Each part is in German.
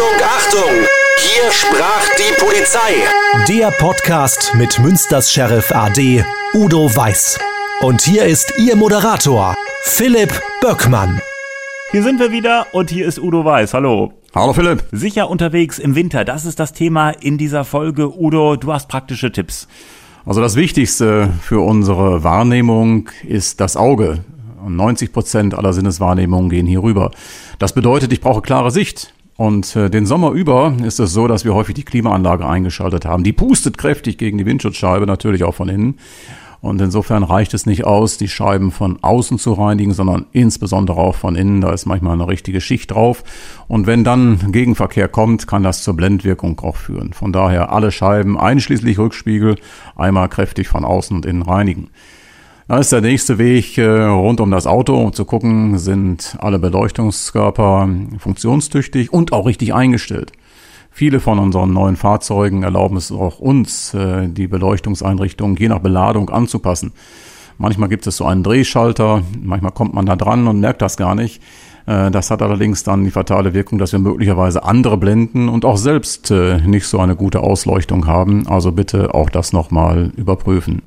Achtung, Achtung! Hier sprach die Polizei. Der Podcast mit Münsters Sheriff AD Udo Weiß. Und hier ist Ihr Moderator, Philipp Böckmann. Hier sind wir wieder und hier ist Udo Weiß. Hallo. Hallo Philipp. Sicher unterwegs im Winter, das ist das Thema in dieser Folge. Udo, du hast praktische Tipps. Also das Wichtigste für unsere Wahrnehmung ist das Auge. 90 Prozent aller Sinneswahrnehmungen gehen hier rüber. Das bedeutet, ich brauche klare Sicht. Und äh, den Sommer über ist es so, dass wir häufig die Klimaanlage eingeschaltet haben. Die pustet kräftig gegen die Windschutzscheibe, natürlich auch von innen. Und insofern reicht es nicht aus, die Scheiben von außen zu reinigen, sondern insbesondere auch von innen. Da ist manchmal eine richtige Schicht drauf. Und wenn dann Gegenverkehr kommt, kann das zur Blendwirkung auch führen. Von daher alle Scheiben, einschließlich Rückspiegel, einmal kräftig von außen und innen reinigen. Dann ist der nächste Weg äh, rund um das Auto, um zu gucken, sind alle Beleuchtungskörper funktionstüchtig und auch richtig eingestellt. Viele von unseren neuen Fahrzeugen erlauben es auch uns, äh, die Beleuchtungseinrichtungen je nach Beladung anzupassen. Manchmal gibt es so einen Drehschalter, manchmal kommt man da dran und merkt das gar nicht. Äh, das hat allerdings dann die fatale Wirkung, dass wir möglicherweise andere blenden und auch selbst nicht so eine gute Ausleuchtung haben. Also bitte auch das nochmal überprüfen.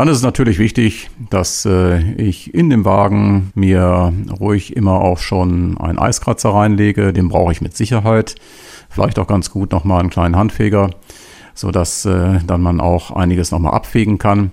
Dann ist es natürlich wichtig, dass äh, ich in dem Wagen mir ruhig immer auch schon einen Eiskratzer reinlege. Den brauche ich mit Sicherheit. Vielleicht auch ganz gut nochmal einen kleinen Handfeger, sodass äh, dann man auch einiges nochmal abfegen kann.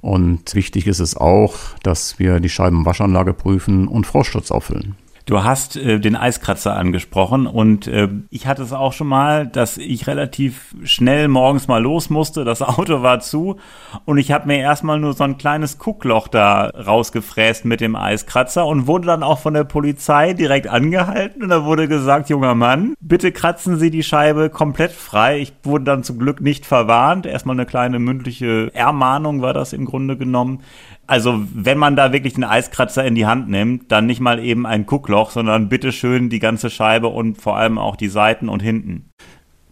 Und wichtig ist es auch, dass wir die Scheibenwaschanlage prüfen und Frostschutz auffüllen. Du hast äh, den Eiskratzer angesprochen und äh, ich hatte es auch schon mal, dass ich relativ schnell morgens mal los musste. Das Auto war zu und ich habe mir erstmal nur so ein kleines Guckloch da rausgefräst mit dem Eiskratzer und wurde dann auch von der Polizei direkt angehalten und da wurde gesagt, junger Mann, bitte kratzen Sie die Scheibe komplett frei. Ich wurde dann zum Glück nicht verwarnt. Erstmal eine kleine mündliche Ermahnung war das im Grunde genommen. Also, wenn man da wirklich den Eiskratzer in die Hand nimmt, dann nicht mal eben ein Guckloch, sondern bitteschön die ganze Scheibe und vor allem auch die Seiten und hinten.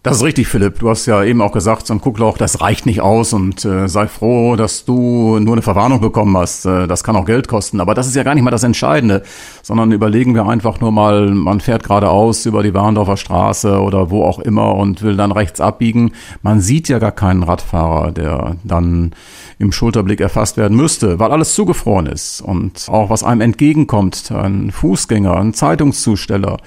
Das ist richtig, Philipp. Du hast ja eben auch gesagt, so ein Guckloch, das reicht nicht aus und äh, sei froh, dass du nur eine Verwarnung bekommen hast. Äh, das kann auch Geld kosten. Aber das ist ja gar nicht mal das Entscheidende, sondern überlegen wir einfach nur mal, man fährt geradeaus über die Warndorfer Straße oder wo auch immer und will dann rechts abbiegen. Man sieht ja gar keinen Radfahrer, der dann im Schulterblick erfasst werden müsste, weil alles zugefroren ist. Und auch was einem entgegenkommt, ein Fußgänger, ein Zeitungszusteller,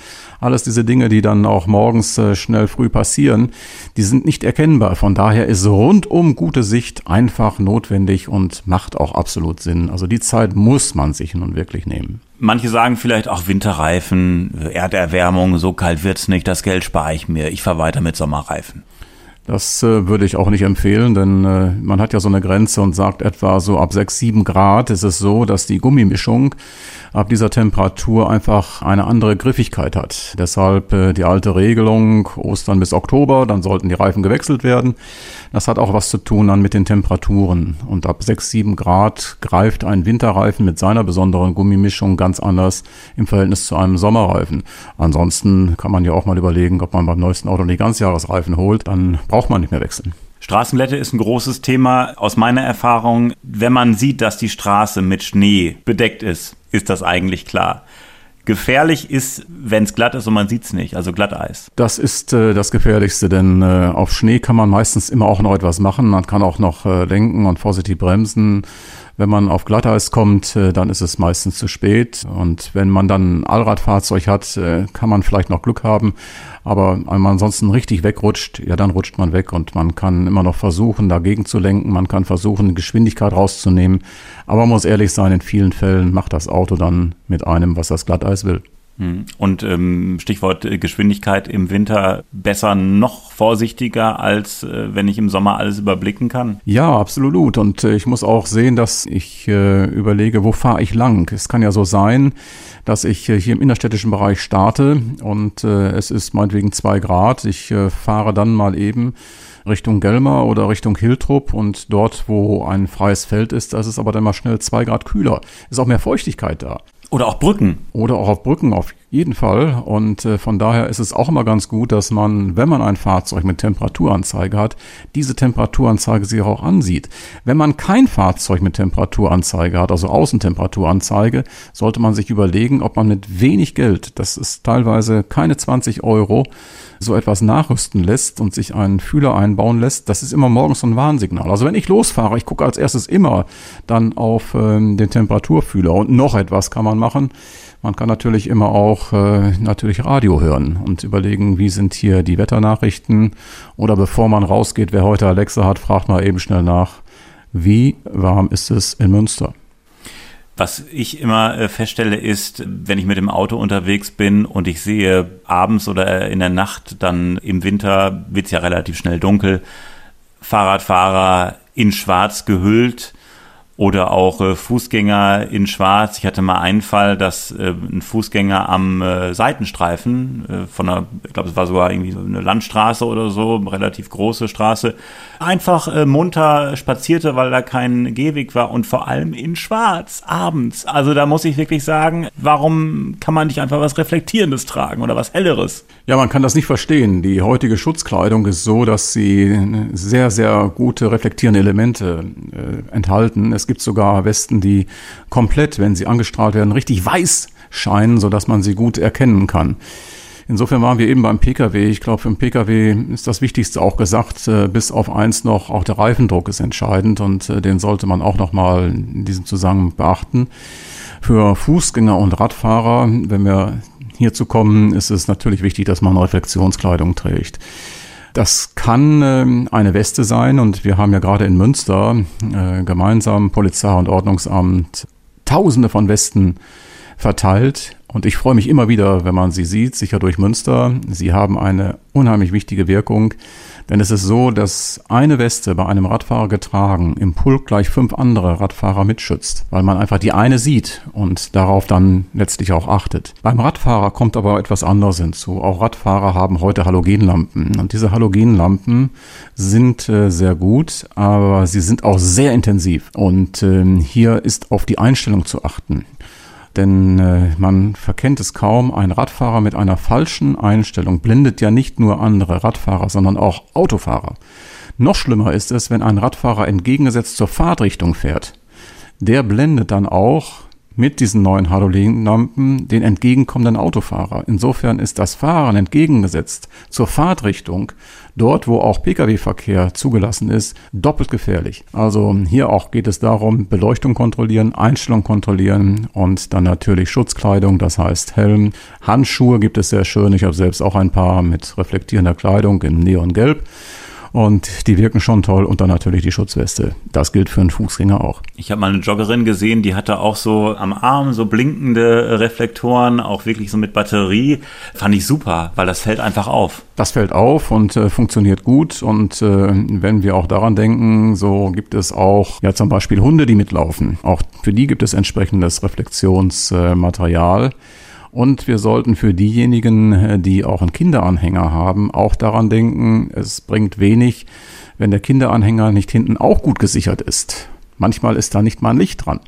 alles diese Dinge, die dann auch morgens äh, schnell früh passieren, die sind nicht erkennbar. Von daher ist rundum gute Sicht einfach notwendig und macht auch absolut Sinn. Also die Zeit muss man sich nun wirklich nehmen. Manche sagen vielleicht auch Winterreifen, Erderwärmung, so kalt wird's nicht, das Geld spare ich mir, ich fahre weiter mit Sommerreifen. Das äh, würde ich auch nicht empfehlen, denn äh, man hat ja so eine Grenze und sagt etwa so ab 6, 7 Grad ist es so, dass die Gummimischung ab dieser Temperatur einfach eine andere Griffigkeit hat. Deshalb äh, die alte Regelung Ostern bis Oktober, dann sollten die Reifen gewechselt werden. Das hat auch was zu tun dann mit den Temperaturen. Und ab 6, 7 Grad greift ein Winterreifen mit seiner besonderen Gummimischung ganz anders im Verhältnis zu einem Sommerreifen. Ansonsten kann man ja auch mal überlegen, ob man beim neuesten Auto die Ganzjahresreifen holt. Dann braucht man nicht mehr wechseln. Straßenglätte ist ein großes Thema. Aus meiner Erfahrung, wenn man sieht, dass die Straße mit Schnee bedeckt ist, ist das eigentlich klar. Gefährlich ist, wenn es glatt ist und man sieht es nicht, also Glatteis. Das ist äh, das Gefährlichste, denn äh, auf Schnee kann man meistens immer auch noch etwas machen. Man kann auch noch äh, lenken und vorsichtig bremsen. Wenn man auf Glatteis kommt, äh, dann ist es meistens zu spät. Und wenn man dann ein Allradfahrzeug hat, äh, kann man vielleicht noch Glück haben. Aber wenn man ansonsten richtig wegrutscht, ja, dann rutscht man weg und man kann immer noch versuchen, dagegen zu lenken. Man kann versuchen, Geschwindigkeit rauszunehmen. Aber man muss ehrlich sein, in vielen Fällen macht das Auto dann mit einem, was das Glatteis will. Hm. Und ähm, Stichwort äh, Geschwindigkeit im Winter besser noch vorsichtiger, als äh, wenn ich im Sommer alles überblicken kann? Ja, absolut. Und äh, ich muss auch sehen, dass ich äh, überlege, wo fahre ich lang. Es kann ja so sein, dass ich äh, hier im innerstädtischen Bereich starte und äh, es ist meinetwegen zwei Grad. Ich fahre dann mal eben Richtung Gelmer oder Richtung Hiltrup und dort, wo ein freies Feld ist, da ist es aber dann mal schnell zwei Grad kühler. Ist auch mehr Feuchtigkeit da. Oder auch Brücken. Oder auch auf Brücken, auf Jeden Fall. Und äh, von daher ist es auch immer ganz gut, dass man, wenn man ein Fahrzeug mit Temperaturanzeige hat, diese Temperaturanzeige sich auch ansieht. Wenn man kein Fahrzeug mit Temperaturanzeige hat, also Außentemperaturanzeige, sollte man sich überlegen, ob man mit wenig Geld, das ist teilweise keine 20 Euro, so etwas nachrüsten lässt und sich einen Fühler einbauen lässt, das ist immer morgens so ein Warnsignal. Also wenn ich losfahre, ich gucke als erstes immer dann auf ähm, den Temperaturfühler und noch etwas kann man machen. Man kann natürlich immer auch äh, natürlich Radio hören und überlegen, wie sind hier die Wetternachrichten. Oder bevor man rausgeht, wer heute Alexa hat, fragt mal eben schnell nach, wie warm ist es in Münster? Was ich immer äh, feststelle, ist, wenn ich mit dem Auto unterwegs bin und ich sehe abends oder in der Nacht, dann im Winter wird es ja relativ schnell dunkel, Fahrradfahrer in Schwarz gehüllt, oder auch äh, Fußgänger in Schwarz. Ich hatte mal einen Fall, dass äh, ein Fußgänger am äh, Seitenstreifen äh, von einer, ich glaube, es war sogar irgendwie so eine Landstraße oder so, relativ große Straße, einfach äh, munter spazierte, weil da kein Gehweg war und vor allem in Schwarz abends. Also da muss ich wirklich sagen, warum kann man nicht einfach was Reflektierendes tragen oder was Helleres? Ja, man kann das nicht verstehen. Die heutige Schutzkleidung ist so, dass sie sehr, sehr gute reflektierende Elemente äh, enthalten. Es gibt sogar Westen, die komplett, wenn sie angestrahlt werden, richtig weiß scheinen, sodass man sie gut erkennen kann. Insofern waren wir eben beim Pkw. Ich glaube, für den Pkw ist das Wichtigste auch gesagt, äh, bis auf eins noch, auch der Reifendruck ist entscheidend und äh, den sollte man auch nochmal in diesem Zusammenhang beachten. Für Fußgänger und Radfahrer, wenn wir hierzu kommen, ist es natürlich wichtig, dass man Reflexionskleidung trägt. Das kann äh, eine Weste sein und wir haben ja gerade in Münster äh, gemeinsam Polizei und Ordnungsamt Tausende von Westen verteilt und ich freue mich immer wieder, wenn man sie sieht, sicher durch Münster. Sie haben eine unheimlich wichtige Wirkung. Denn es ist so, dass eine Weste bei einem Radfahrer getragen im Pulk gleich fünf andere Radfahrer mitschützt, weil man einfach die eine sieht und darauf dann letztlich auch achtet. Beim Radfahrer kommt aber etwas anderes hinzu. Auch Radfahrer haben heute Halogenlampen und diese Halogenlampen sind äh, sehr gut, aber sie sind auch sehr intensiv und äh, hier ist auf die Einstellung zu achten. Denn äh, man verkennt es kaum, ein Radfahrer mit einer falschen Einstellung blendet ja nicht nur andere Radfahrer, sondern auch Autofahrer. Noch schlimmer ist es, wenn ein Radfahrer entgegengesetzt zur Fahrtrichtung fährt. Der blendet dann auch mit diesen neuen Halogenlampen den entgegenkommenden Autofahrer. Insofern ist das Fahren entgegengesetzt zur Fahrtrichtung, dort wo auch Pkw-Verkehr zugelassen ist, doppelt gefährlich. Also hier auch geht es darum, Beleuchtung kontrollieren, Einstellung kontrollieren und dann natürlich Schutzkleidung, das heißt Helm. Handschuhe gibt es sehr schön. Ich habe selbst auch ein paar mit reflektierender Kleidung in Neongelb. Und die wirken schon toll und dann natürlich die Schutzweste. Das gilt für einen Fußgänger auch. Ich habe mal eine Joggerin gesehen, die hatte auch so am Arm so blinkende Reflektoren, auch wirklich so mit Batterie. Fand ich super, weil das fällt einfach auf. Das fällt auf und äh, funktioniert gut. Und äh, wenn wir auch daran denken, so gibt es auch ja zum Beispiel Hunde, die mitlaufen. Auch für die gibt es entsprechendes Reflexionsmaterial. Äh, und wir sollten für diejenigen, äh, die auch einen Kinderanhänger haben, auch daran denken, es bringt wenig, wenn der Kinderanhänger nicht hinten auch gut gesichert ist. Manchmal ist da nicht mal ein Licht dran.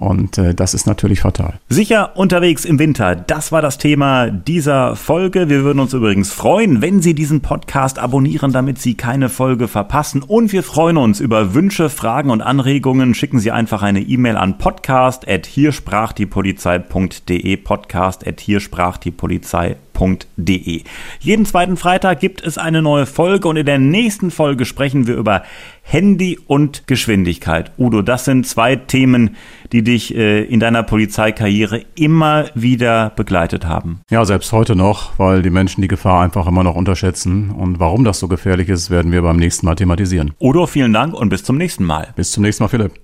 Und äh, das ist natürlich fatal. Sicher unterwegs im Winter, das war das Thema dieser Folge. Wir würden uns übrigens freuen, wenn Sie diesen Podcast abonnieren, damit Sie keine Folge verpassen. Und wir freuen uns über Wünsche, Fragen und Anregungen. Schicken Sie einfach eine E-Mail an podcast.hiersprachdiepolizei.de podcast.hiersprachdiepolizei.de www.ftf.de. Jeden zweiten Freitag gibt es eine neue Folge und in der nächsten Folge sprechen wir über Handy und Geschwindigkeit. Udo, das sind zwei Themen, die dich äh, in deiner Polizeikarriere immer wieder begleitet haben. Ja, selbst heute noch, weil die Menschen die Gefahr einfach immer noch unterschätzen. Und warum das so gefährlich ist, werden wir beim nächsten Mal thematisieren. Udo, vielen Dank und bis zum nächsten Mal. Bis zum nächsten Mal, Philipp.